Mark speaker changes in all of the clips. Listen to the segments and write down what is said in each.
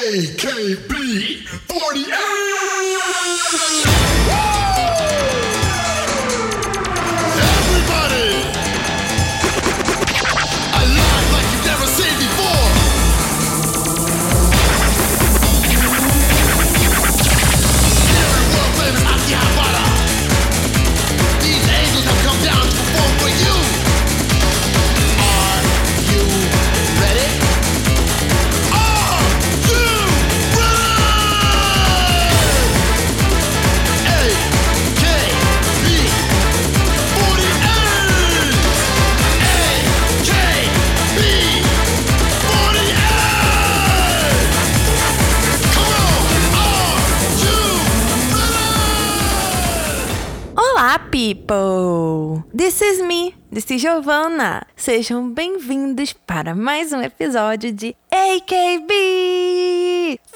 Speaker 1: AKB 48!
Speaker 2: People! This is me, this is Giovanna. Sejam bem-vindos para mais um episódio de AKB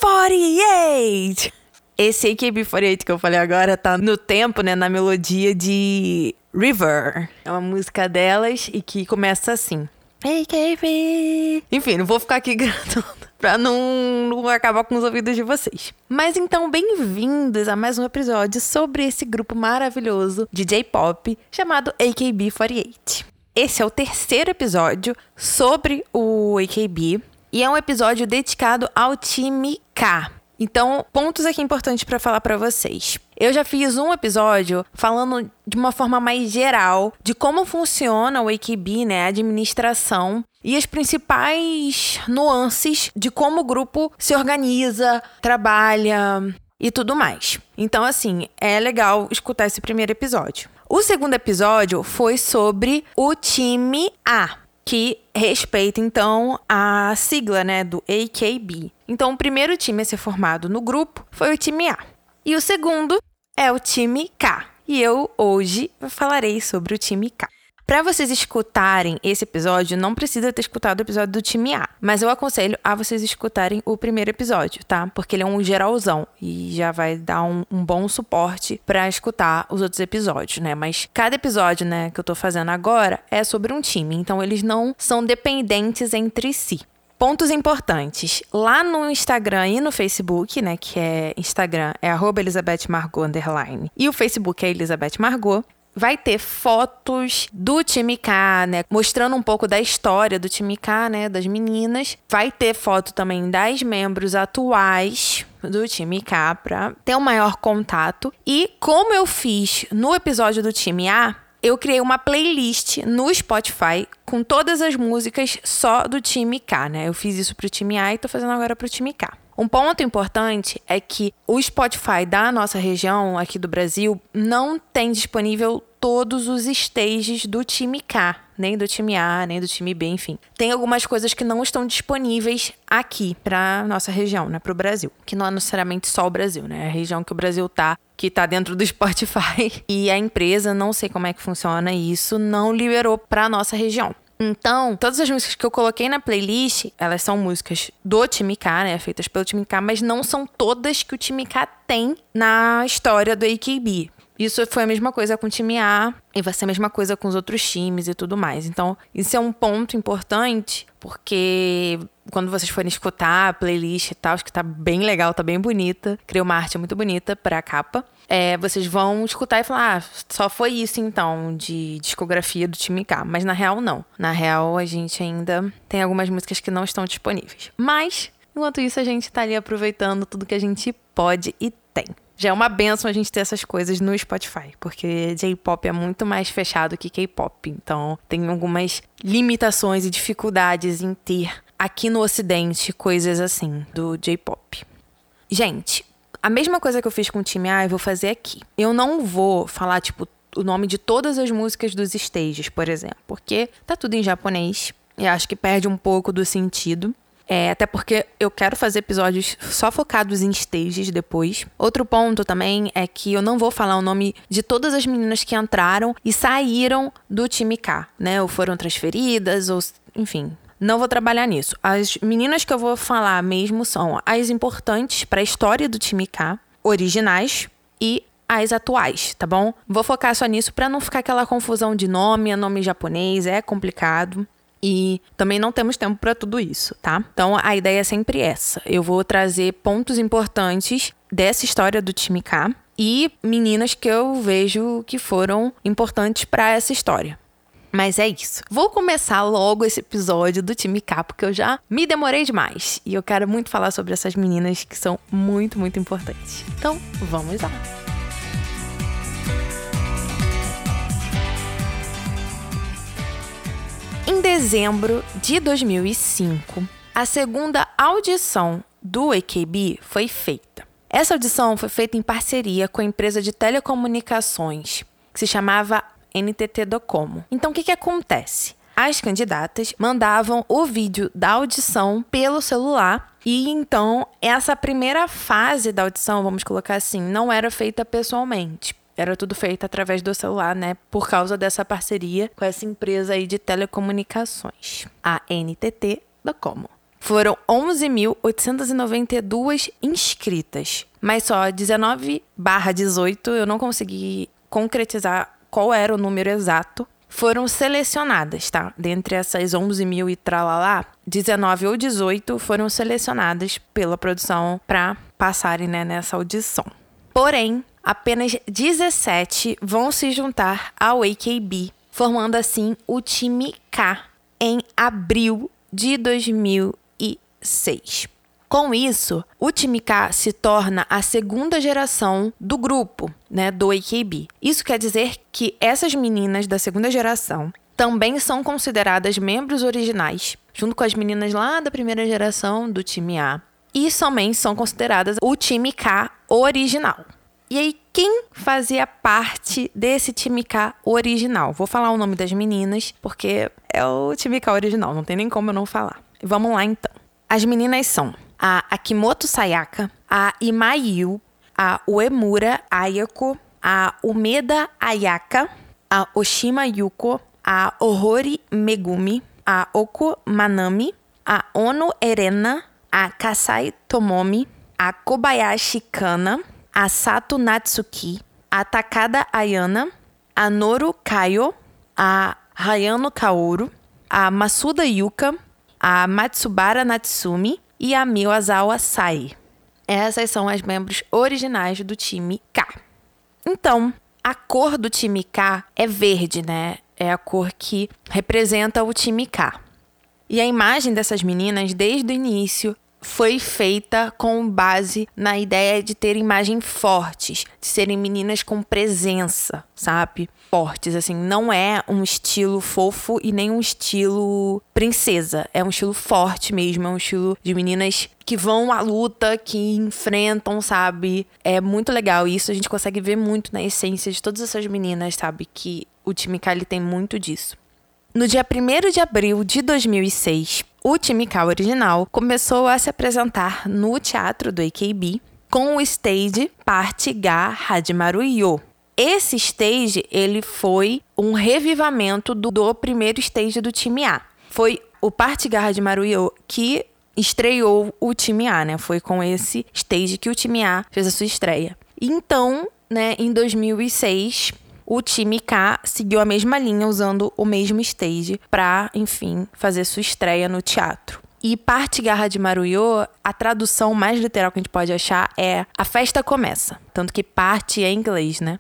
Speaker 2: 48. Esse AKB 48 que eu falei agora tá no tempo, né, na melodia de River. É uma música delas e que começa assim. AKB. Enfim, não vou ficar aqui gritando pra não, não acabar com os ouvidos de vocês. Mas então, bem-vindos a mais um episódio sobre esse grupo maravilhoso de J-pop chamado AKB48. Esse é o terceiro episódio sobre o AKB e é um episódio dedicado ao time K. Então, pontos aqui importantes pra falar pra vocês. Eu já fiz um episódio falando de uma forma mais geral de como funciona o AKB, né, a administração e as principais nuances de como o grupo se organiza, trabalha e tudo mais. Então, assim, é legal escutar esse primeiro episódio. O segundo episódio foi sobre o time A, que respeita então a sigla, né, do AKB. Então, o primeiro time a ser formado no grupo foi o time A. E o segundo é o time K. E eu hoje falarei sobre o time K. Para vocês escutarem esse episódio, não precisa ter escutado o episódio do time A, mas eu aconselho a vocês escutarem o primeiro episódio, tá? Porque ele é um geralzão e já vai dar um, um bom suporte para escutar os outros episódios, né? Mas cada episódio, né, que eu tô fazendo agora é sobre um time, então eles não são dependentes entre si. Pontos importantes. Lá no Instagram e no Facebook, né? Que é Instagram é arroba Elizabeth Margot underline. E o Facebook é Elizabeth Margot. Vai ter fotos do time K, né? Mostrando um pouco da história do time K, né? Das meninas. Vai ter foto também das membros atuais do time K pra ter um maior contato. E como eu fiz no episódio do time A, eu criei uma playlist no Spotify com todas as músicas só do time K, né? Eu fiz isso pro time A e tô fazendo agora pro time K. Um ponto importante é que o Spotify da nossa região, aqui do Brasil, não tem disponível todos os stages do time K, nem do time A, nem do time B, enfim. Tem algumas coisas que não estão disponíveis aqui para nossa região, né, para o Brasil, que não é necessariamente só o Brasil, né? É a região que o Brasil tá, que tá dentro do Spotify e a empresa, não sei como é que funciona isso, não liberou para nossa região. Então, todas as músicas que eu coloquei na playlist, elas são músicas do time K, né? Feitas pelo time K, mas não são todas que o time K tem na história do AKB. Isso foi a mesma coisa com o time A e vai ser a mesma coisa com os outros times e tudo mais. Então, isso é um ponto importante, porque quando vocês forem escutar a playlist e tal, acho que tá bem legal, tá bem bonita. Criei uma arte muito bonita pra capa. É, vocês vão escutar e falar, ah, só foi isso então de discografia do time K. Mas na real, não. Na real, a gente ainda tem algumas músicas que não estão disponíveis. Mas, enquanto isso, a gente tá ali aproveitando tudo que a gente pode e tem. Já é uma benção a gente ter essas coisas no Spotify, porque J-pop é muito mais fechado que K-pop. Então, tem algumas limitações e dificuldades em ter aqui no Ocidente coisas assim do J-pop. Gente, a mesma coisa que eu fiz com o time A, eu vou fazer aqui. Eu não vou falar, tipo, o nome de todas as músicas dos stages, por exemplo, porque tá tudo em japonês e acho que perde um pouco do sentido. É, até porque eu quero fazer episódios só focados em stages depois. Outro ponto também é que eu não vou falar o nome de todas as meninas que entraram e saíram do time K, né? Ou foram transferidas, ou enfim. Não vou trabalhar nisso. As meninas que eu vou falar mesmo são as importantes para a história do time K, originais e as atuais, tá bom? Vou focar só nisso para não ficar aquela confusão de nome, é nome japonês, é complicado. E também não temos tempo para tudo isso, tá? Então a ideia é sempre essa. Eu vou trazer pontos importantes dessa história do time K e meninas que eu vejo que foram importantes para essa história. Mas é isso. Vou começar logo esse episódio do time K, porque eu já me demorei demais. E eu quero muito falar sobre essas meninas que são muito, muito importantes. Então, vamos lá. Em dezembro de 2005, a segunda audição do AKB foi feita. Essa audição foi feita em parceria com a empresa de telecomunicações, que se chamava NTT Docomo. Então, o que, que acontece? As candidatas mandavam o vídeo da audição pelo celular e então essa primeira fase da audição, vamos colocar assim, não era feita pessoalmente. Era tudo feito através do celular, né? Por causa dessa parceria com essa empresa aí de telecomunicações, a NTT Docomo. Foram 11.892 inscritas, mas só 19 barra 18 eu não consegui concretizar qual era o número exato. Foram selecionadas, tá? Dentre essas 11 mil e tralalá, 19 ou 18 foram selecionadas pela produção para passarem né, nessa audição. Porém, apenas 17 vão se juntar ao AKB, formando assim o time K em abril de 2006. Com isso, o time K se torna a segunda geração do grupo, né, do AKB. Isso quer dizer que essas meninas da segunda geração também são consideradas membros originais, junto com as meninas lá da primeira geração do time A. E somente são consideradas o time K original. E aí, quem fazia parte desse time K original? Vou falar o nome das meninas, porque é o time K original, não tem nem como eu não falar. Vamos lá então. As meninas são a Akimoto Sayaka, a Imayu, a Uemura Ayako, a Umeda Ayaka, a Oshima Yuko, a Ohori Megumi, a Oko Manami, a Ono Erena, a Kasai Tomomi, a Kobayashi Kana, a Sato Natsuki, a Takada Ayana, a Noru Kayo, a Hayano Kaoru, a Masuda Yuka, a Matsubara Natsumi e a Miwazawa Sai. Essas são as membros originais do time K. Então, a cor do time K é verde, né? É a cor que representa o time K. E a imagem dessas meninas, desde o início, foi feita com base na ideia de ter imagens fortes, de serem meninas com presença, sabe? Fortes, assim, não é um estilo fofo e nem um estilo princesa, é um estilo forte mesmo, é um estilo de meninas que vão à luta, que enfrentam, sabe? É muito legal isso, a gente consegue ver muito na essência de todas essas meninas, sabe? Que o time Kali tem muito disso. No dia 1 de abril de 2006, o time K original começou a se apresentar no teatro do AKB com o stage Parte Ga Hadimaru Yo. Esse stage ele foi um revivamento do, do primeiro stage do time A. Foi o Parte Ga Hadimaru Yo que estreou o time A, né? Foi com esse stage que o time A fez a sua estreia. Então, né, em 2006, o time K seguiu a mesma linha usando o mesmo stage para, enfim, fazer sua estreia no teatro. E parte garra de Maruyo, a tradução mais literal que a gente pode achar é a festa começa, tanto que parte é em inglês, né?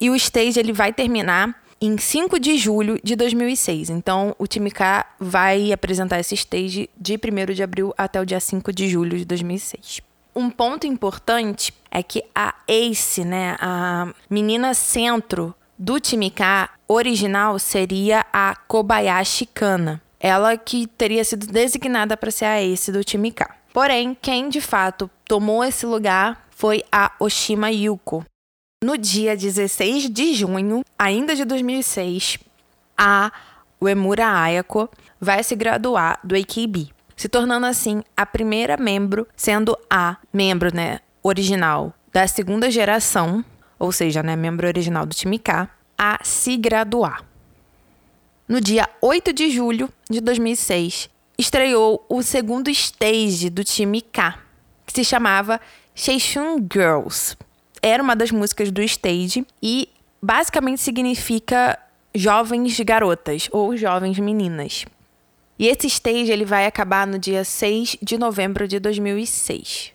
Speaker 2: E o stage ele vai terminar em 5 de julho de 2006. Então, o time K vai apresentar esse stage de 1 de abril até o dia 5 de julho de 2006. Um ponto importante é que a Ace, né, a menina centro do time K original seria a Kobayashi Kana. Ela que teria sido designada para ser a ace do time K. Porém, quem de fato tomou esse lugar foi a Oshima Yuko. No dia 16 de junho, ainda de 2006, a Uemura Ayako vai se graduar do AKB, se tornando assim a primeira membro, sendo a membro né, original da segunda geração ou seja, né, membro original do time K, a se graduar. No dia 8 de julho de 2006, estreou o segundo stage do time K, que se chamava Seishun Girls. Era uma das músicas do stage e basicamente significa jovens garotas ou jovens meninas. E esse stage ele vai acabar no dia 6 de novembro de 2006.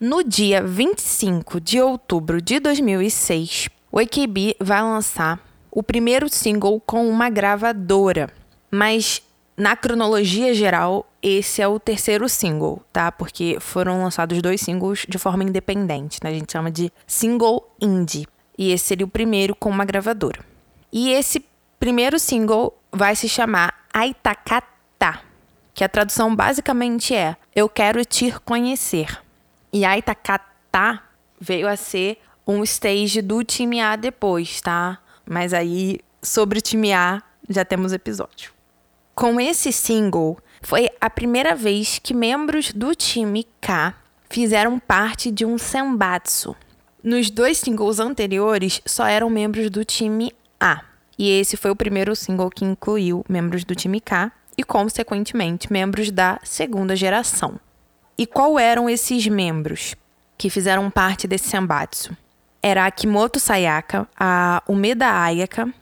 Speaker 2: No dia 25 de outubro de 2006, o AKB vai lançar o primeiro single com uma gravadora, mas na cronologia geral, esse é o terceiro single, tá? Porque foram lançados dois singles de forma independente, né? A gente chama de single indie. E esse seria o primeiro com uma gravadora. E esse primeiro single vai se chamar Aitakata, que a tradução basicamente é Eu quero te conhecer. E Aitakata veio a ser um stage do time A depois, tá? Mas aí, sobre o time A, já temos episódio. Com esse single, foi a primeira vez que membros do time K fizeram parte de um senbatsu. Nos dois singles anteriores, só eram membros do time A. E esse foi o primeiro single que incluiu membros do time K e, consequentemente, membros da segunda geração. E qual eram esses membros que fizeram parte desse senbatsu? Era a Kimoto Sayaka, a Umeda Ayaka,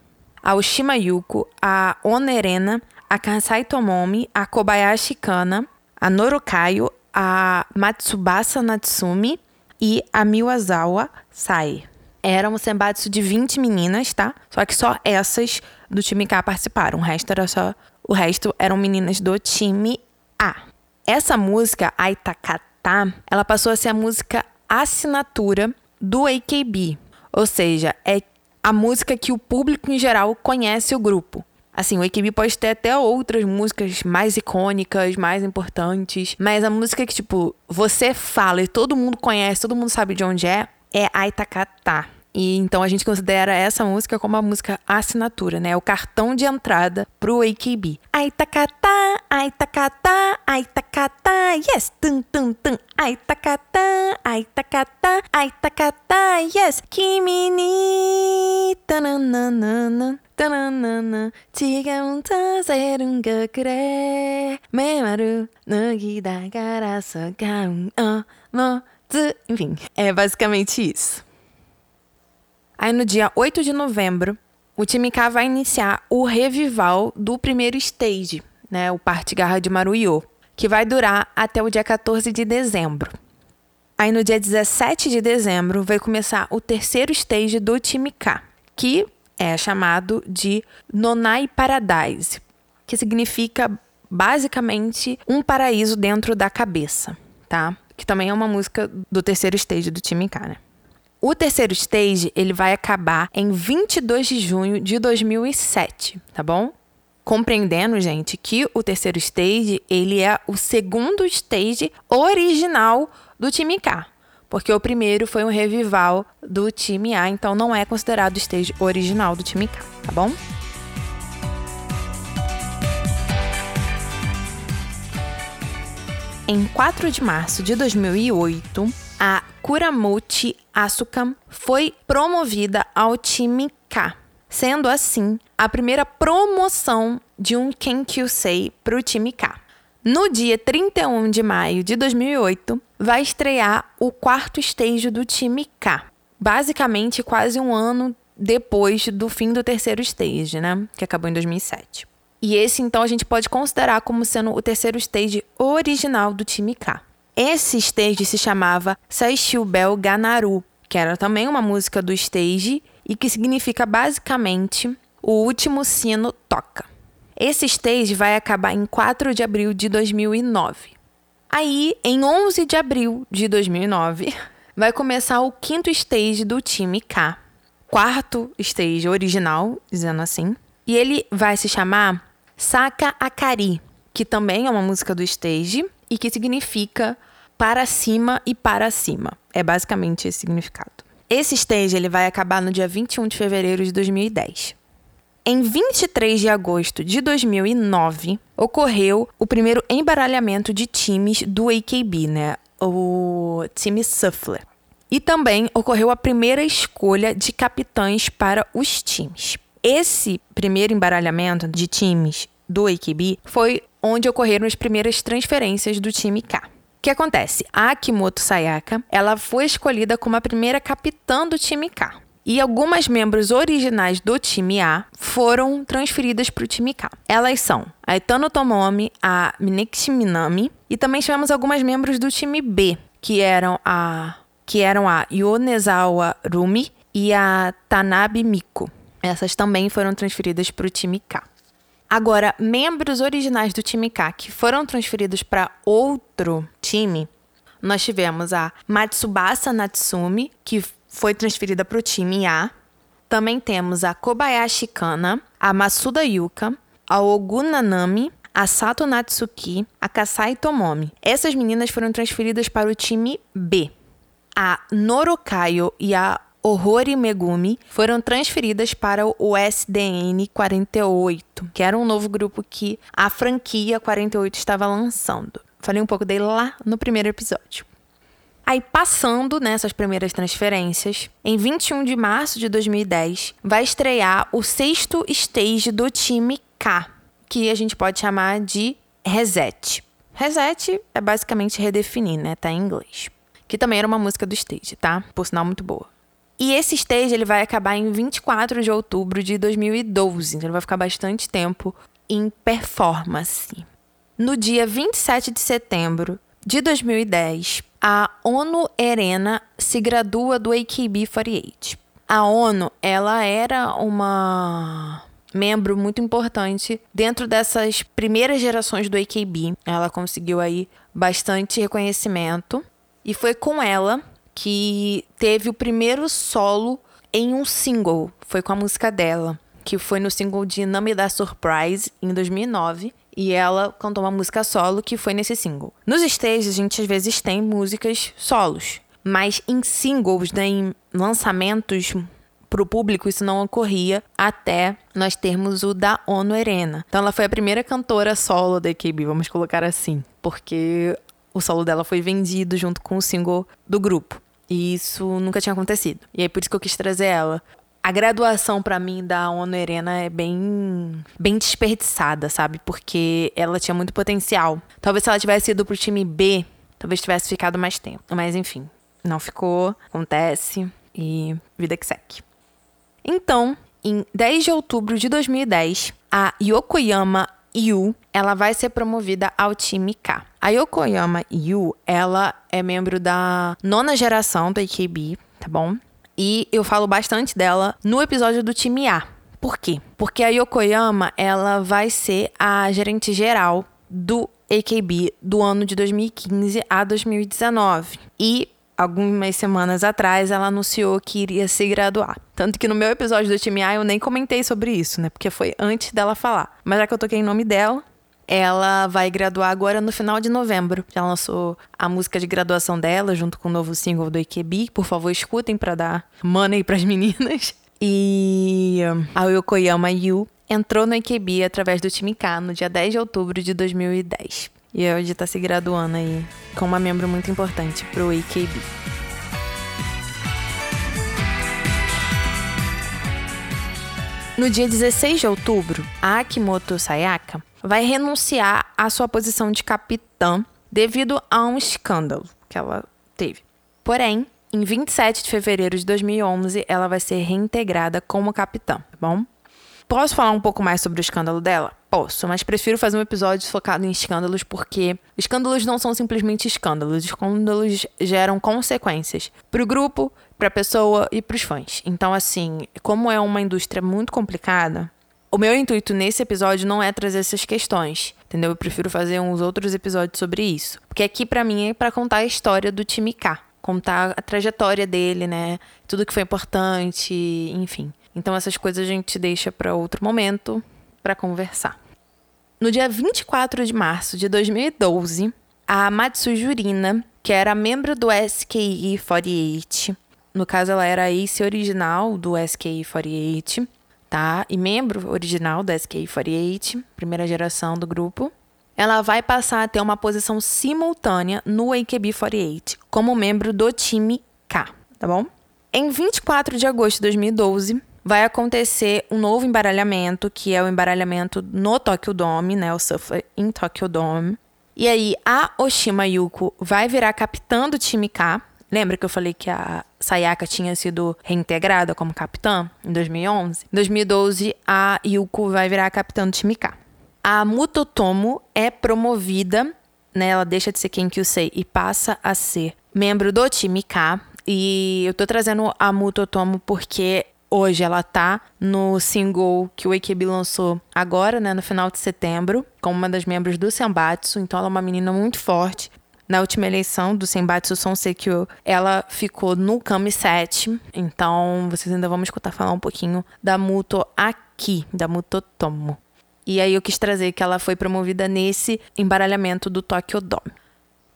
Speaker 2: a Oshima Yuko, a Onerena, a Kansai Tomomi, a Kobayashi Kana, a Norokayo, a Matsubasa Natsumi e a Miwazawa Sai. Era um senbatsu de 20 meninas, tá? Só que só essas do time K participaram. O resto era só. O resto eram meninas do time A. Essa música, Aitakata, ela passou a ser a música assinatura do AKB. Ou seja, é a música que o público em geral conhece o grupo. Assim, o AKB pode ter até outras músicas mais icônicas, mais importantes, mas a música que, tipo, você fala e todo mundo conhece, todo mundo sabe de onde é, é Aitakata. E então a gente considera essa música como a música assinatura, né? O cartão de entrada pro AKB. Aitakata, Aitakata, Aitakata, yes, tum tum tum. Aitakata, Aitakata, Aitakata, yes. Kimi ni tananana. 따나나나 지금 타세른 거 그래 메마루 너기다 갈아서 가운 어머 enfim é basicamente isso Aí no dia 8 de novembro, o time K vai iniciar o revival do primeiro stage, né, o Parte Garra de Maruiô, que vai durar até o dia 14 de dezembro. Aí no dia 17 de dezembro vai começar o terceiro stage do time K, que é chamado de Nonai Paradise, que significa basicamente um paraíso dentro da cabeça, tá? Que também é uma música do terceiro stage do time K, né? O terceiro stage, ele vai acabar em 22 de junho de 2007, tá bom? Compreendendo, gente, que o terceiro stage, ele é o segundo stage original do time K. Porque o primeiro foi um revival do time A, então não é considerado o stage original do time K, tá bom? Em 4 de março de 2008, a Kuramochi Asuka foi promovida ao time K, sendo assim a primeira promoção de um Kenkyusei para o time K. No dia 31 de maio de 2008, vai estrear o quarto stage do time K. Basicamente, quase um ano depois do fim do terceiro stage, né? Que acabou em 2007. E esse, então, a gente pode considerar como sendo o terceiro stage original do time K. Esse stage se chamava Saishubel Ganaru, que era também uma música do stage e que significa basicamente o último sino toca. Esse stage vai acabar em 4 de abril de 2009. Aí, em 11 de abril de 2009, vai começar o quinto stage do time K. Quarto stage original, dizendo assim. E ele vai se chamar Saka Akari, que também é uma música do stage e que significa para cima e para cima. É basicamente esse significado. Esse stage ele vai acabar no dia 21 de fevereiro de 2010. Em 23 de agosto de 2009, ocorreu o primeiro embaralhamento de times do AKB, né? O time Suffler. E também ocorreu a primeira escolha de capitães para os times. Esse primeiro embaralhamento de times do AKB foi onde ocorreram as primeiras transferências do time K. O que acontece? A Akimoto Sayaka, ela foi escolhida como a primeira capitã do time K. E algumas membros originais do time A foram transferidas para o time K. Elas são a Etano Tomomi, a Mineki Minami e também tivemos algumas membros do time B, que eram a que eram a Yonezawa Rumi e a Tanabe Miko. Essas também foram transferidas para o time K. Agora, membros originais do time K que foram transferidos para outro time, nós tivemos a Matsubasa Natsumi, que foi transferida para o time A. Também temos a Kobayashi Kana, a Masuda Yuka, a Ogunanami, a Sato Natsuki, a Kasai Tomomi. Essas meninas foram transferidas para o time B. A Norokayo e a Ohori Megumi foram transferidas para o SDN 48, que era um novo grupo que a franquia 48 estava lançando. Falei um pouco dele lá no primeiro episódio. Aí, passando nessas primeiras transferências, em 21 de março de 2010, vai estrear o sexto stage do time K, que a gente pode chamar de Reset. Reset é basicamente redefinir, né? Tá em inglês. Que também era uma música do stage, tá? Por sinal, muito boa. E esse stage ele vai acabar em 24 de outubro de 2012, então ele vai ficar bastante tempo em performance. No dia 27 de setembro de 2010, a ONU Erena se gradua do AKB48. A ONU, ela era uma membro muito importante dentro dessas primeiras gerações do AKB. Ela conseguiu aí bastante reconhecimento e foi com ela que teve o primeiro solo em um single. Foi com a música dela, que foi no single de Não Me Dá Surprise, em 2009. E ela cantou uma música solo que foi nesse single. Nos stages, a gente às vezes tem músicas solos. Mas em singles, né, em lançamentos para o público, isso não ocorria até nós termos o da ONU Arena. Então ela foi a primeira cantora solo da AKB, vamos colocar assim. Porque o solo dela foi vendido junto com o single do grupo. E isso nunca tinha acontecido. E aí por isso que eu quis trazer ela. A graduação para mim da ONU Erena é bem bem desperdiçada, sabe? Porque ela tinha muito potencial. Talvez se ela tivesse ido pro time B, talvez tivesse ficado mais tempo. Mas enfim, não ficou, acontece e vida que segue. Então, em 10 de outubro de 2010, a Yokoyama Yu, ela vai ser promovida ao time K. A Yokoyama Yu, ela é membro da nona geração do AKB, tá bom? E eu falo bastante dela no episódio do time A. Por quê? Porque a Yokoyama, ela vai ser a gerente geral do AKB do ano de 2015 a 2019. E algumas semanas atrás ela anunciou que iria se graduar. Tanto que no meu episódio do time A eu nem comentei sobre isso, né? Porque foi antes dela falar. Mas já que eu toquei em nome dela, ela vai graduar agora no final de novembro. Já lançou a música de graduação dela junto com o novo single do IKB. Por favor, escutem para dar money para as meninas. E a Yokoyama Yu entrou no IKB através do time K no dia 10 de outubro de 2010. E hoje está se graduando aí com uma membro muito importante pro AKB. No dia 16 de outubro, a Akimoto Sayaka vai renunciar à sua posição de capitã devido a um escândalo que ela teve. Porém, em 27 de fevereiro de 2011, ela vai ser reintegrada como capitã, tá bom? Posso falar um pouco mais sobre o escândalo dela? Posso, mas prefiro fazer um episódio focado em escândalos porque escândalos não são simplesmente escândalos, escândalos geram consequências para o grupo, para a pessoa e para os fãs. Então, assim, como é uma indústria muito complicada, o meu intuito nesse episódio não é trazer essas questões, entendeu? Eu prefiro fazer uns outros episódios sobre isso, porque aqui para mim é para contar a história do time K, contar a trajetória dele, né? Tudo que foi importante, enfim. Então essas coisas a gente deixa para outro momento para conversar. No dia 24 de março de 2012, a Matsujurina, que era membro do SKE48, no caso ela era ace original do SKE48, tá? E membro original do SKE48, primeira geração do grupo, ela vai passar a ter uma posição simultânea no AKB48, como membro do time K, tá bom? Em 24 de agosto de 2012, vai acontecer um novo embaralhamento, que é o embaralhamento no Tokyo Dome, né? O Surfer em Tokyo Dome. E aí, a Oshima Yuko vai virar capitã do time K Lembra que eu falei que a Sayaka tinha sido reintegrada como capitã em 2011? Em 2012, a Yuko vai virar capitã do time K. A Mutotomo é promovida, né? Ela deixa de ser quem que eu sei e passa a ser membro do time K. E eu tô trazendo a Mutotomo porque hoje ela tá no single que o AKB lançou agora, né, no final de setembro, como uma das membros do Senbatsu. Então ela é uma menina muito forte. Na última eleição do Senbatsu Sonsekyo, ela ficou no Kami 7. Então vocês ainda vão escutar falar um pouquinho da Muto aqui, da Mutotomo. E aí eu quis trazer que ela foi promovida nesse embaralhamento do Tokyo Dome.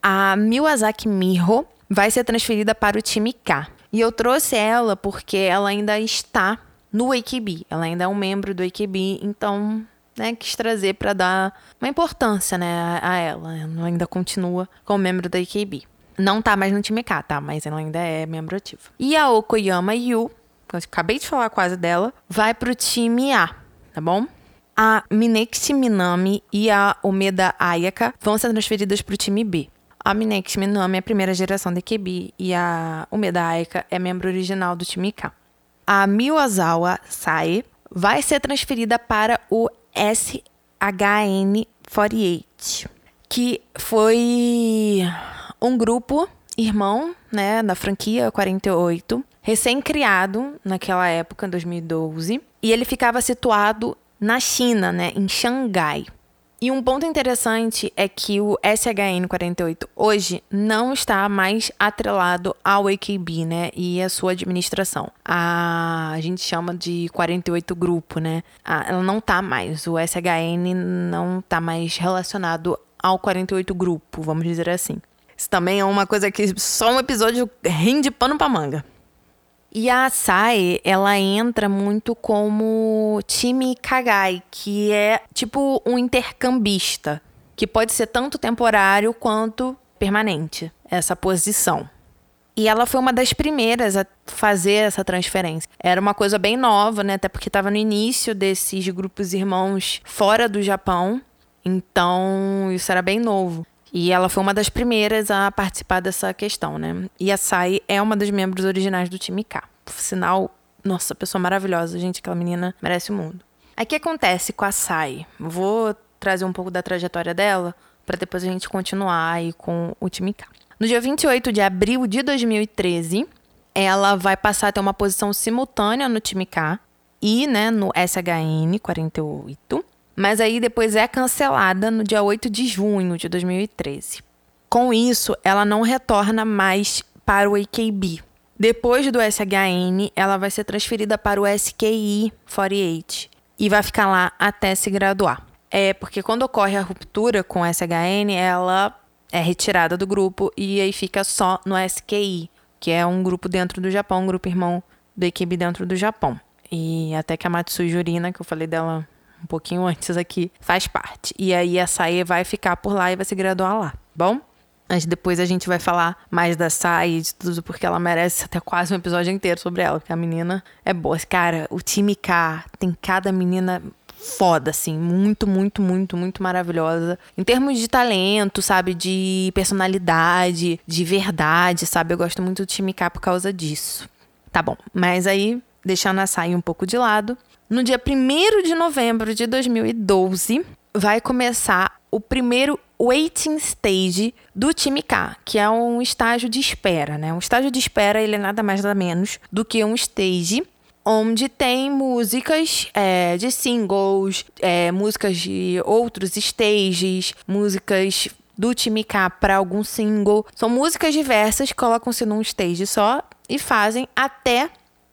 Speaker 2: A Miwasaki Miho vai ser transferida para o time K. E eu trouxe ela porque ela ainda está no AKB. Ela ainda é um membro do AKB, então, né, quis trazer para dar uma importância, né, a ela. Ela ainda continua como membro do AKB. Não tá mais no time K, tá? Mas ela ainda é membro ativo. E a Okoyama Yu, que eu acabei de falar quase dela, vai pro time A, tá bom? A Minexi Minami e a Omeda Ayaka vão ser transferidas pro time B. A Minexi Minami é a primeira geração de QB e a Umeda Aika é membro original do time K. A Miwazawa Sae vai ser transferida para o SHN48, que foi um grupo irmão, né, da franquia 48, recém-criado naquela época, em 2012, e ele ficava situado na China, né, em Xangai. E um ponto interessante é que o SHN48 hoje não está mais atrelado ao AKB, né? E a sua administração. A, a gente chama de 48 grupo, né? A, ela não tá mais. O SHN não tá mais relacionado ao 48 grupo, vamos dizer assim. Isso também é uma coisa que só um episódio rende pano pra manga. E a Sai, ela entra muito como time Kagai, que é tipo um intercambista, que pode ser tanto temporário quanto permanente, essa posição. E ela foi uma das primeiras a fazer essa transferência. Era uma coisa bem nova, né? Até porque estava no início desses grupos irmãos fora do Japão. Então, isso era bem novo. E ela foi uma das primeiras a participar dessa questão, né? E a Sai é uma das membros originais do time K. Por sinal, nossa, pessoa maravilhosa, gente, aquela menina merece o mundo. Aí o que acontece com a Sai? Vou trazer um pouco da trajetória dela para depois a gente continuar aí com o time K. No dia 28 de abril de 2013, ela vai passar a ter uma posição simultânea no time K e, né, no SHN 48 mas aí depois é cancelada no dia 8 de junho de 2013. Com isso, ela não retorna mais para o AKB. Depois do SHN, ela vai ser transferida para o SKI 48 e vai ficar lá até se graduar. É porque quando ocorre a ruptura com o SHN, ela é retirada do grupo e aí fica só no SKI, que é um grupo dentro do Japão, um grupo irmão do AKB dentro do Japão. E até que a Matsui Jurina, que eu falei dela um pouquinho antes aqui, faz parte. E aí a Sae vai ficar por lá e vai se graduar lá, bom? Mas depois a gente vai falar mais da Sai e de tudo, porque ela merece até quase um episódio inteiro sobre ela, porque a menina é boa. Cara, o time K tem cada menina foda, assim, muito, muito, muito, muito maravilhosa. Em termos de talento, sabe, de personalidade, de verdade, sabe? Eu gosto muito do time K por causa disso. Tá bom, mas aí, deixando a Sai um pouco de lado, no dia 1 de novembro de 2012, vai começar o primeiro waiting stage do time K, que é um estágio de espera, né? Um estágio de espera, ele é nada mais nada menos do que um stage onde tem músicas é, de singles, é, músicas de outros stages, músicas do time K para algum single. São músicas diversas, colocam-se num stage só e fazem até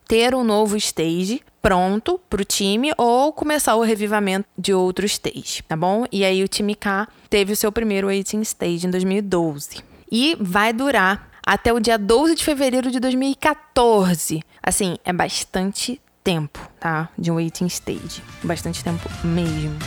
Speaker 2: ter um novo stage pronto para o time ou começar o revivamento de outro stage, tá bom? E aí o time K teve o seu primeiro 18 stage em 2012. E vai durar até o dia 12 de fevereiro de 2014. Assim, é bastante tempo, tá? De um waiting stage. Bastante tempo mesmo.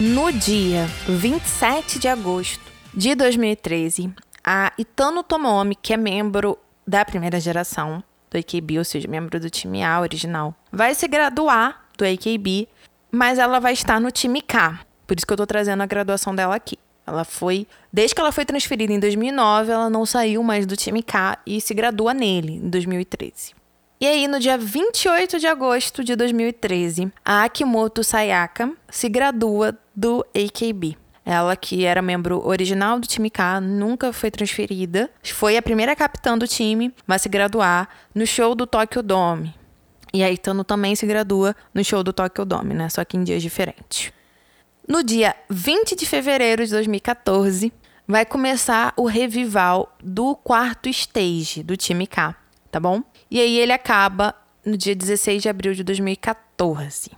Speaker 2: No dia 27 de agosto de 2013, a Itano Tomomi, que é membro da primeira geração do AKB, ou seja, membro do time A original, vai se graduar do AKB, mas ela vai estar no time K. Por isso que eu tô trazendo a graduação dela aqui. Ela foi, desde que ela foi transferida em 2009, ela não saiu mais do time K e se gradua nele em 2013. E aí, no dia 28 de agosto de 2013, a Akimoto Sayaka se gradua do AKB. Ela, que era membro original do time K, nunca foi transferida. Foi a primeira capitã do time, vai se graduar no show do Tokyo Dome. E a Itano também se gradua no show do Tokyo Dome, né? Só que em dias diferentes. No dia 20 de fevereiro de 2014, vai começar o revival do quarto stage do time K, tá bom? E aí ele acaba no dia 16 de abril de 2014.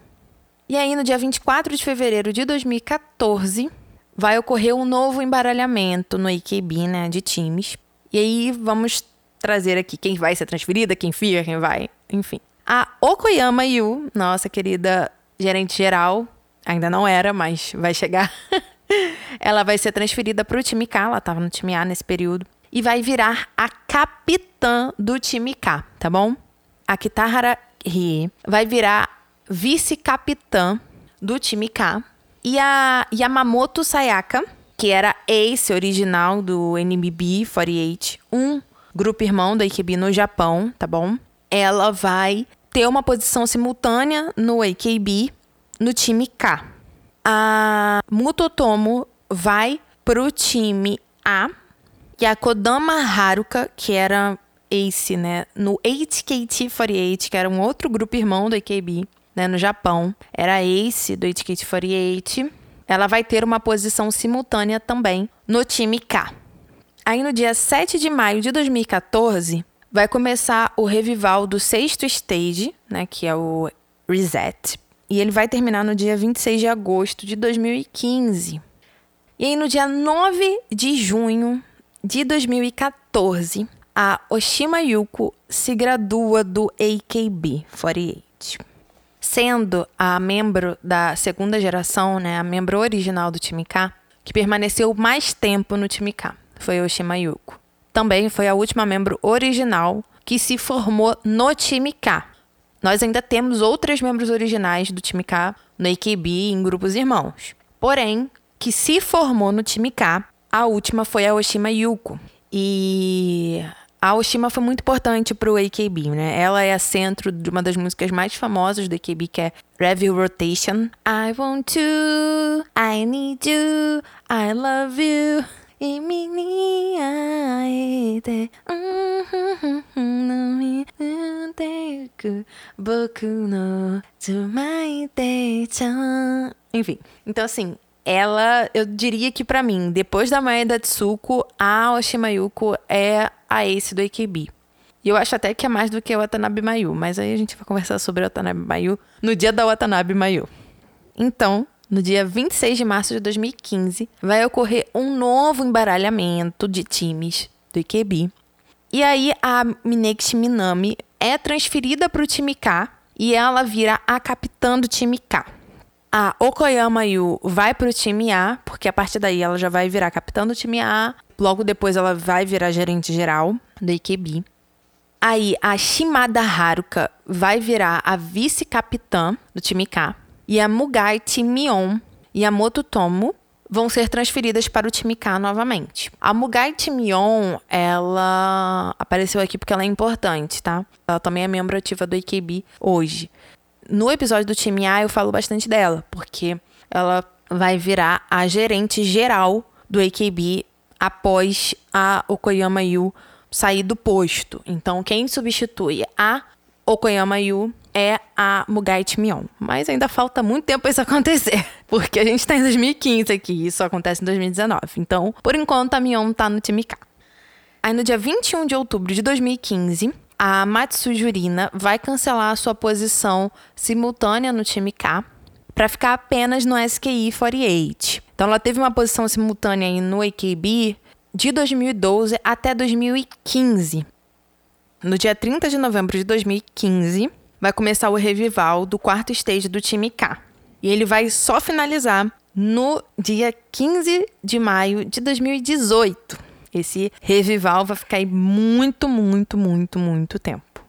Speaker 2: E aí no dia 24 de fevereiro de 2014, vai ocorrer um novo embaralhamento no AKB, né, de times. E aí vamos trazer aqui quem vai ser transferida, quem fica, quem vai, enfim. A Okoyama Yu, nossa querida gerente geral, ainda não era, mas vai chegar. ela vai ser transferida para o time K, ela estava no time A nesse período, e vai virar a capitã do time K, tá bom? A Kitahara Rie vai virar vice-capitã do time K e a Yamamoto Sayaka, que era ace original do NMB 48, um grupo irmão da AKB no Japão, tá bom? Ela vai ter uma posição simultânea no AKB no time K. A Mutotomo vai pro time A e a Kodama Haruka, que era ace, né, no 8KT48, que era um outro grupo irmão do AKB, né, no Japão, era ace do HKT48. Ela vai ter uma posição simultânea também no time K. Aí no dia 7 de maio de 2014, vai começar o revival do sexto stage, né, que é o Reset. E ele vai terminar no dia 26 de agosto de 2015. E aí no dia 9 de junho de 2014, a Oshima Yuko se gradua do AKB 48 sendo a membro da segunda geração, né, a membro original do time K, que permaneceu mais tempo no time K. Foi Oshima Yuko. Também foi a última membro original que se formou no time K. Nós ainda temos outras membros originais do time K no AKB em grupos irmãos. Porém, que se formou no time K, a última foi a Oshima Yuko. E a Oshima foi muito importante pro AKB, né? Ela é a centro de uma das músicas mais famosas do AKB, que é Review Rotation. I want you, I need you, I love you. Enfim, então assim, ela, eu diria que para mim, depois da Maeda Tsuko, a Oshima Yuko é a ace do AKB. E eu acho até que é mais do que a Watanabe Mayu, mas aí a gente vai conversar sobre a Watanabe Mayu no dia da Watanabe Mayu. Então, no dia 26 de março de 2015, vai ocorrer um novo embaralhamento de times do IKB. E aí a Mineki Minami é transferida para o time K e ela vira a capitã do time K. A Okoyama Yu vai para o time A, porque a partir daí ela já vai virar capitã do time A. Logo depois ela vai virar gerente geral do IKB. Aí a Shimada Haruka vai virar a vice-capitã do time K e a Mugai Timion e a Mototomo vão ser transferidas para o time K novamente. A Mugai Timion, ela apareceu aqui porque ela é importante, tá? Ela também é membro ativa do AKB hoje. No episódio do time A eu falo bastante dela, porque ela vai virar a gerente geral do AKB após a Okoyama Yu sair do posto. Então, quem substitui a Okoyama Yu é a Mugai Timion. Mas ainda falta muito tempo para isso acontecer, porque a gente está em 2015 aqui e isso acontece em 2019. Então, por enquanto, a Mion está no time K. Aí, no dia 21 de outubro de 2015, a Matsujurina vai cancelar a sua posição simultânea no time K para ficar apenas no SKI 48. Então, ela teve uma posição simultânea no AKB de 2012 até 2015. No dia 30 de novembro de 2015, vai começar o revival do quarto stage do time K. E ele vai só finalizar no dia 15 de maio de 2018. Esse revival vai ficar aí muito, muito, muito, muito tempo.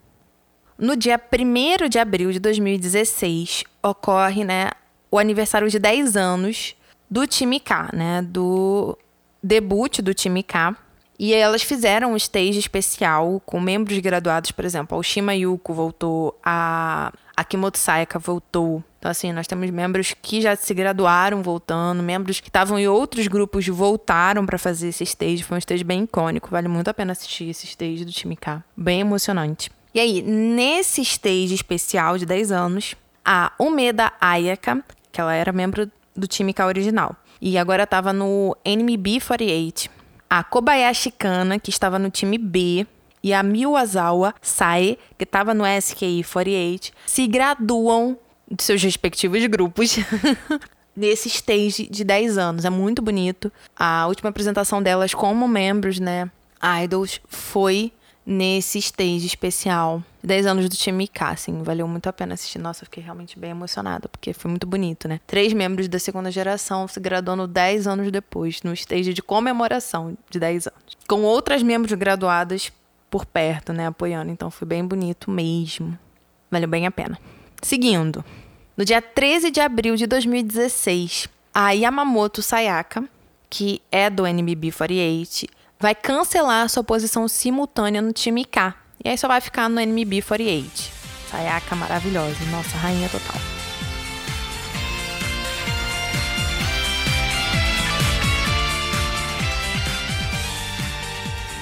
Speaker 2: No dia 1 de abril de 2016, ocorre né, o aniversário de 10 anos do time K, né? Do debut do time K. E elas fizeram um stage especial com membros graduados, por exemplo, a Oshima Yuko voltou, a Akimoto Sayaka voltou. Então, assim, nós temos membros que já se graduaram voltando, membros que estavam em outros grupos voltaram para fazer esse stage. Foi um stage bem icônico, vale muito a pena assistir esse stage do time K. Bem emocionante. E aí, nesse stage especial de 10 anos, a Umeda Ayaka, que ela era membro do time K original, e agora estava no NMB 48 a Kobayashi Kana, que estava no time B, e a Miwazawa Sae, que estava no SKI 48, se graduam de seus respectivos grupos nesse stage de 10 anos. É muito bonito. A última apresentação delas como membros, né, idols, foi nesse stage especial. 10 anos do time K, assim, valeu muito a pena assistir. Nossa, eu fiquei realmente bem emocionada, porque foi muito bonito, né? Três membros da segunda geração se graduando 10 anos depois, no stage de comemoração de 10 anos. Com outras membros graduadas por perto, né, apoiando. Então foi bem bonito mesmo. Valeu bem a pena. Seguindo. No dia 13 de abril de 2016, a Yamamoto Sayaka, que é do NMB 48, vai cancelar sua posição simultânea no time K. E aí só vai ficar no NMB 48. Sayaka maravilhosa, nossa, rainha total.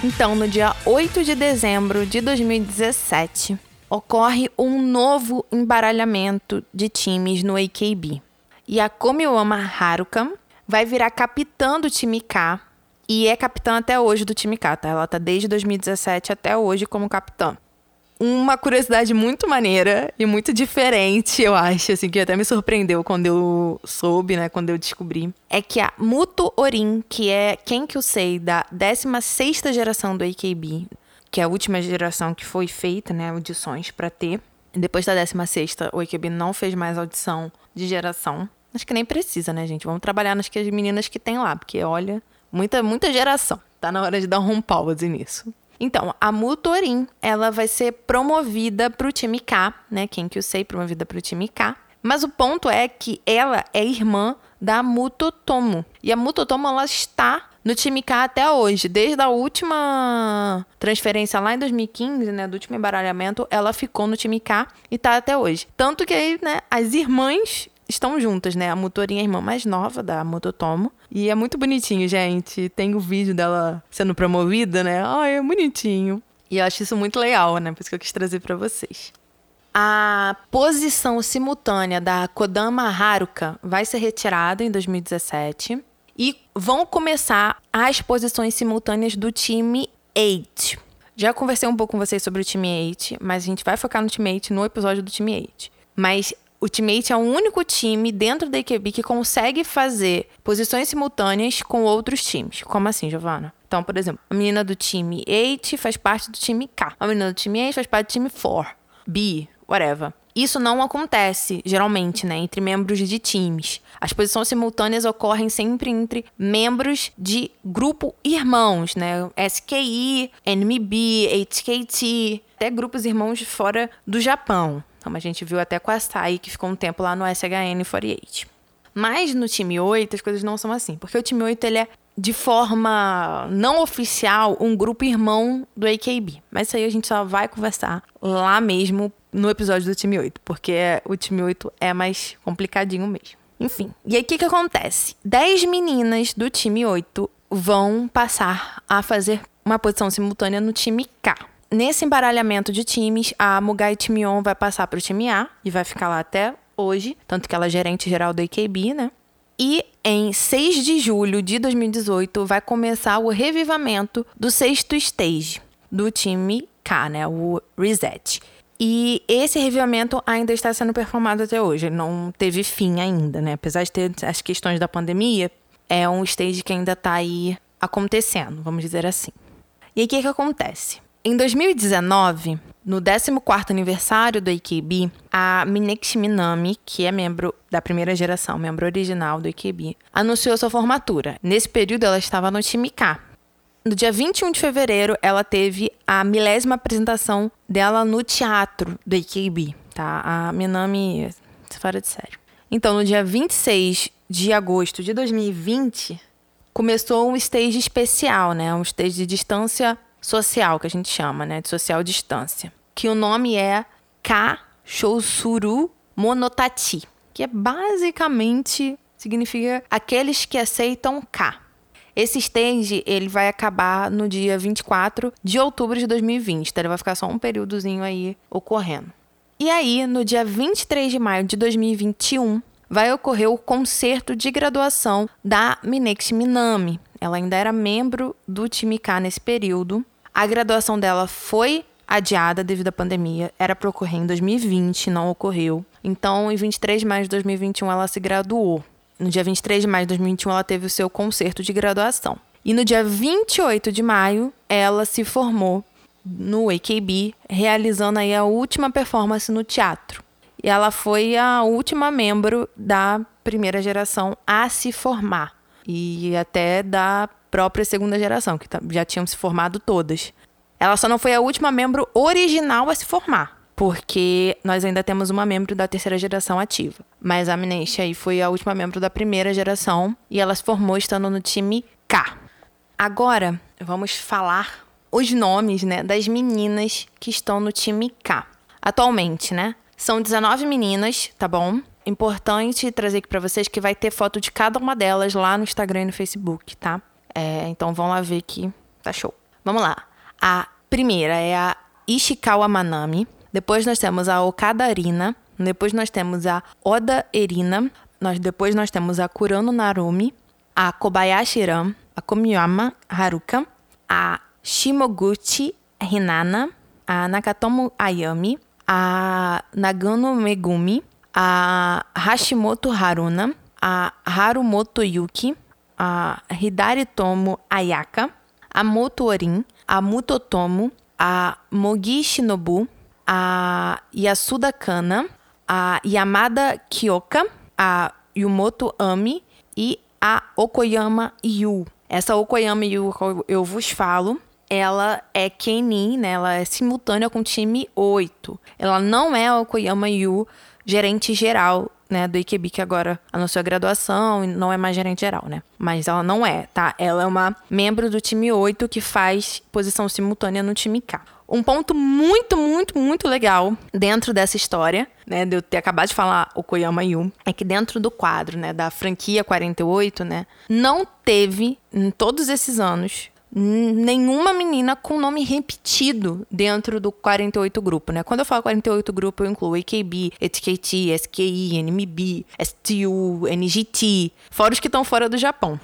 Speaker 2: Então, no dia 8 de dezembro de 2017, ocorre um novo embaralhamento de times no AKB. E a Komiwama Haruka vai virar capitã do time K e é capitã até hoje do time K, tá? Ela tá desde 2017 até hoje como capitã. Uma curiosidade muito maneira e muito diferente, eu acho, assim, que até me surpreendeu quando eu soube, né, quando eu descobri, é que a Muto Orin, que é quem que eu sei da 16ª geração do AKB, que é a última geração que foi feita, né, audições para ter. Depois da 16ª, o AKB não fez mais audição de geração. Acho que nem precisa, né, gente? Vamos trabalhar nas que as meninas que tem lá, porque olha, Muita, muita geração. Tá na hora de dar um pause nisso. Então, a Mutorin, ela vai ser promovida para o time K, né? Quem que eu sei, promovida para o time K. Mas o ponto é que ela é irmã da Mutotomo. E a Mutotomo, ela está no time K até hoje. Desde a última transferência lá em 2015, né? Do último embaralhamento, ela ficou no time K e tá até hoje. Tanto que aí, né? As irmãs estão juntas, né? A Mutorinha é a irmã mais nova da Mototomo. E é muito bonitinho, gente. Tem o vídeo dela sendo promovida, né? Ai, é bonitinho. E eu acho isso muito legal, né? Por isso que eu quis trazer para vocês. A posição simultânea da Kodama Haruka vai ser retirada em 2017 e vão começar as posições simultâneas do time 8. Já conversei um pouco com vocês sobre o time 8, mas a gente vai focar no time 8 no episódio do time 8. Mas Ultimate é o único time dentro da EQB que consegue fazer posições simultâneas com outros times. Como assim, Giovana? Então, por exemplo, a menina do time 8 faz parte do time K. A menina do time 8 faz parte do time 4. B, whatever. Isso não acontece, geralmente, né, entre membros de times. As posições simultâneas ocorrem sempre entre membros de grupo irmãos, né? SKI, NMB, HKT, até grupos irmãos de fora do Japão. Como a gente viu até com a Sai, que ficou um tempo lá no SHN 48. Mas no time 8 as coisas não são assim, porque o time 8 ele é de forma não oficial um grupo irmão do AKB. Mas isso aí a gente só vai conversar lá mesmo no episódio do time 8, porque o time 8 é mais complicadinho mesmo. Enfim, e aí o que, que acontece? 10 meninas do time 8 vão passar a fazer uma posição simultânea no time K. Nesse embaralhamento de times, a Mugai Timion vai passar para o time A e vai ficar lá até hoje, tanto que ela é gerente geral do AKB, né? E em 6 de julho de 2018 vai começar o revivamento do sexto stage do time K, né? O Reset. E esse revivamento ainda está sendo performado até hoje, não teve fim ainda, né? Apesar de ter as questões da pandemia, é um stage que ainda está aí acontecendo, vamos dizer assim. E aí o que, que acontece? Em 2019, no 14º aniversário do AKB, a Minekshi Minami, que é membro da primeira geração, membro original do AKB, anunciou sua formatura. Nesse período, ela estava no time K. No dia 21 de fevereiro, ela teve a milésima apresentação dela no teatro do AKB, tá? A Minami... fora de sério. Então, no dia 26 de agosto de 2020, começou um stage especial, né? Um stage de distância social, que a gente chama, né? De social distância. Que o nome é Ka Shousuru Monotati, que é basicamente significa aqueles que aceitam K. Esse stage, ele vai acabar no dia 24 de outubro de 2020, então ele vai ficar só um períodozinho aí ocorrendo. E aí, no dia 23 de maio de 2021, vai ocorrer o concerto de graduação da Minexi Minami. Ela ainda era membro do time K nesse período. A graduação dela foi adiada devido à pandemia. Era para ocorrer em 2020, não ocorreu. Então, em 23 de maio de 2021, ela se graduou. No dia 23 de maio de 2021, ela teve o seu concerto de graduação. E no dia 28 de maio, ela se formou no AKB, realizando aí a última performance no teatro. E ela foi a última membro da primeira geração a se formar. E até da própria segunda geração, que já tinham se formado todas. Ela só não foi a última membro original a se formar, porque nós ainda temos uma membro da terceira geração ativa. Mas a Amnestia aí foi a última membro da primeira geração e ela se formou estando no time K. Agora, vamos falar os nomes, né, das meninas que estão no time K. Atualmente, né? São 19 meninas, tá bom? Importante trazer aqui para vocês que vai ter foto de cada uma delas lá no Instagram e no Facebook, tá? É, então vão lá ver que tá show. Vamos lá. A primeira é a Ishikawa Manami. Depois nós temos a Okada Arina. Depois nós temos a Oda Erina. Nós, depois nós temos a Kurano Narumi. A Kobayashi Ram. A Komiyama Haruka. A Shimoguchi Hinana. A Nakatomo Ayami. A Nagano Megumi. A Hashimoto Haruna. A Harumoto Yuki. A Hidari Tomo Ayaka. A Moto Orin a Mutotomo, a Mogi Shinobu, a Yasuda Kana, a Yamada Kyoka, a Yumoto Ami e a Okoyama Yu. Essa Okoyama Yu eu vos falo, ela é Kenin, né? Ela é simultânea com o time 8. Ela não é a Okoyama Yu gerente geral né, do IQB, que agora anunciou a graduação e não é mais gerente geral, né? Mas ela não é, tá? Ela é uma membro do time 8 que faz posição simultânea no time K. Um ponto muito, muito, muito legal dentro dessa história, né, de eu ter acabado de falar o Koyama Yu, é que dentro do quadro, né, da franquia 48, né, não teve em todos esses anos nenhuma menina com nome repetido dentro do 48 grupo, né? Quando eu falo 48 grupo, eu incluo AKB, HKT, SKI, NMB, STU, NGT, fora os que estão fora do Japão.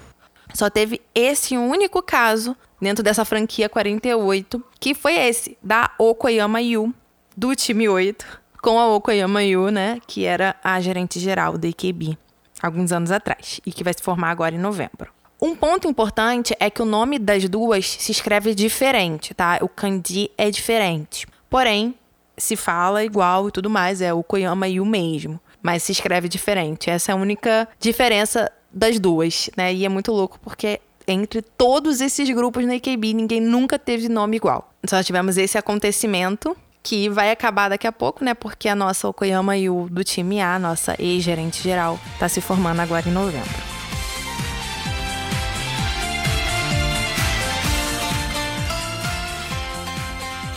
Speaker 2: Só teve esse único caso dentro dessa franquia 48, que foi esse, da Okoyama Yu, do time 8, com a Okoyama Yu, né? Que era a gerente geral da AKB alguns anos atrás e que vai se formar agora em novembro. Um ponto importante é que o nome das duas se escreve diferente, tá? O kanji é diferente. Porém, se fala igual e tudo mais, é o Koyama o mesmo, mas se escreve diferente. Essa é a única diferença das duas, né? E é muito louco porque entre todos esses grupos na AKB, ninguém nunca teve nome igual. Só tivemos esse acontecimento que vai acabar daqui a pouco, né? Porque a nossa Okoyama Yu do time A, nossa ex-gerente geral, tá se formando agora em novembro.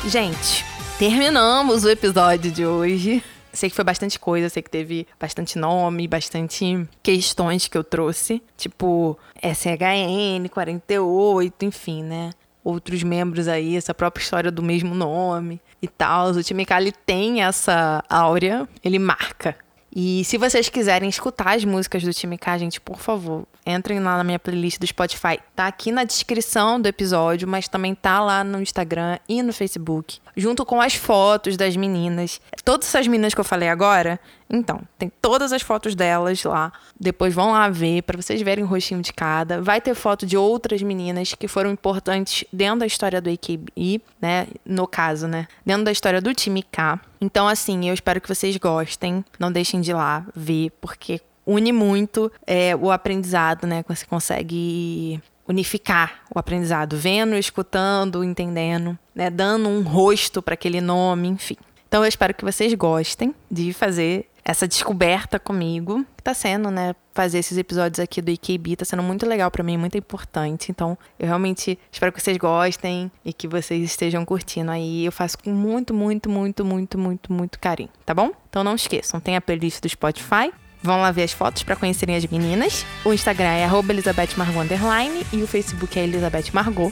Speaker 2: Gente, terminamos o episódio de hoje. Sei que foi bastante coisa, sei que teve bastante nome, bastante questões que eu trouxe, tipo SHN, 48, enfim, né? Outros membros aí, essa própria história do mesmo nome e tal. O time Kali tem essa áurea, ele marca. E se vocês quiserem escutar as músicas do time K, gente, por favor, entrem lá na minha playlist do Spotify. Tá aqui na descrição do episódio, mas também tá lá no Instagram e no Facebook, junto com as fotos das meninas. Todas essas meninas que eu falei agora, então, tem todas as fotos delas lá. Depois vão lá ver para vocês verem o rostinho de cada. Vai ter foto de outras meninas que foram importantes dentro da história do AKB, né? No caso, né? Dentro da história do time K. Então, assim, eu espero que vocês gostem. Não deixem de ir lá ver, porque une muito é, o aprendizado, né? Você consegue unificar o aprendizado, vendo, escutando, entendendo, né? Dando um rosto para aquele nome, enfim. Então eu espero que vocês gostem de fazer essa descoberta comigo, que tá sendo, né, fazer esses episódios aqui do IKB, tá sendo muito legal para mim, muito importante. Então, eu realmente espero que vocês gostem e que vocês estejam curtindo aí. Eu faço com muito, muito, muito, muito, muito, muito carinho, tá bom? Então não esqueçam, tem a playlist do Spotify. Vão lá ver as fotos para conhecerem as meninas. O Instagram é @elizabethmargot e o Facebook é Elizabeth Margot.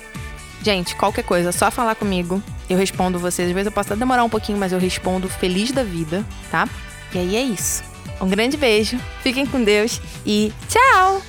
Speaker 2: Gente, qualquer coisa, é só falar comigo. Eu respondo vocês. Às vezes eu posso até demorar um pouquinho, mas eu respondo feliz da vida, tá? E aí é isso. Um grande beijo, fiquem com Deus e tchau!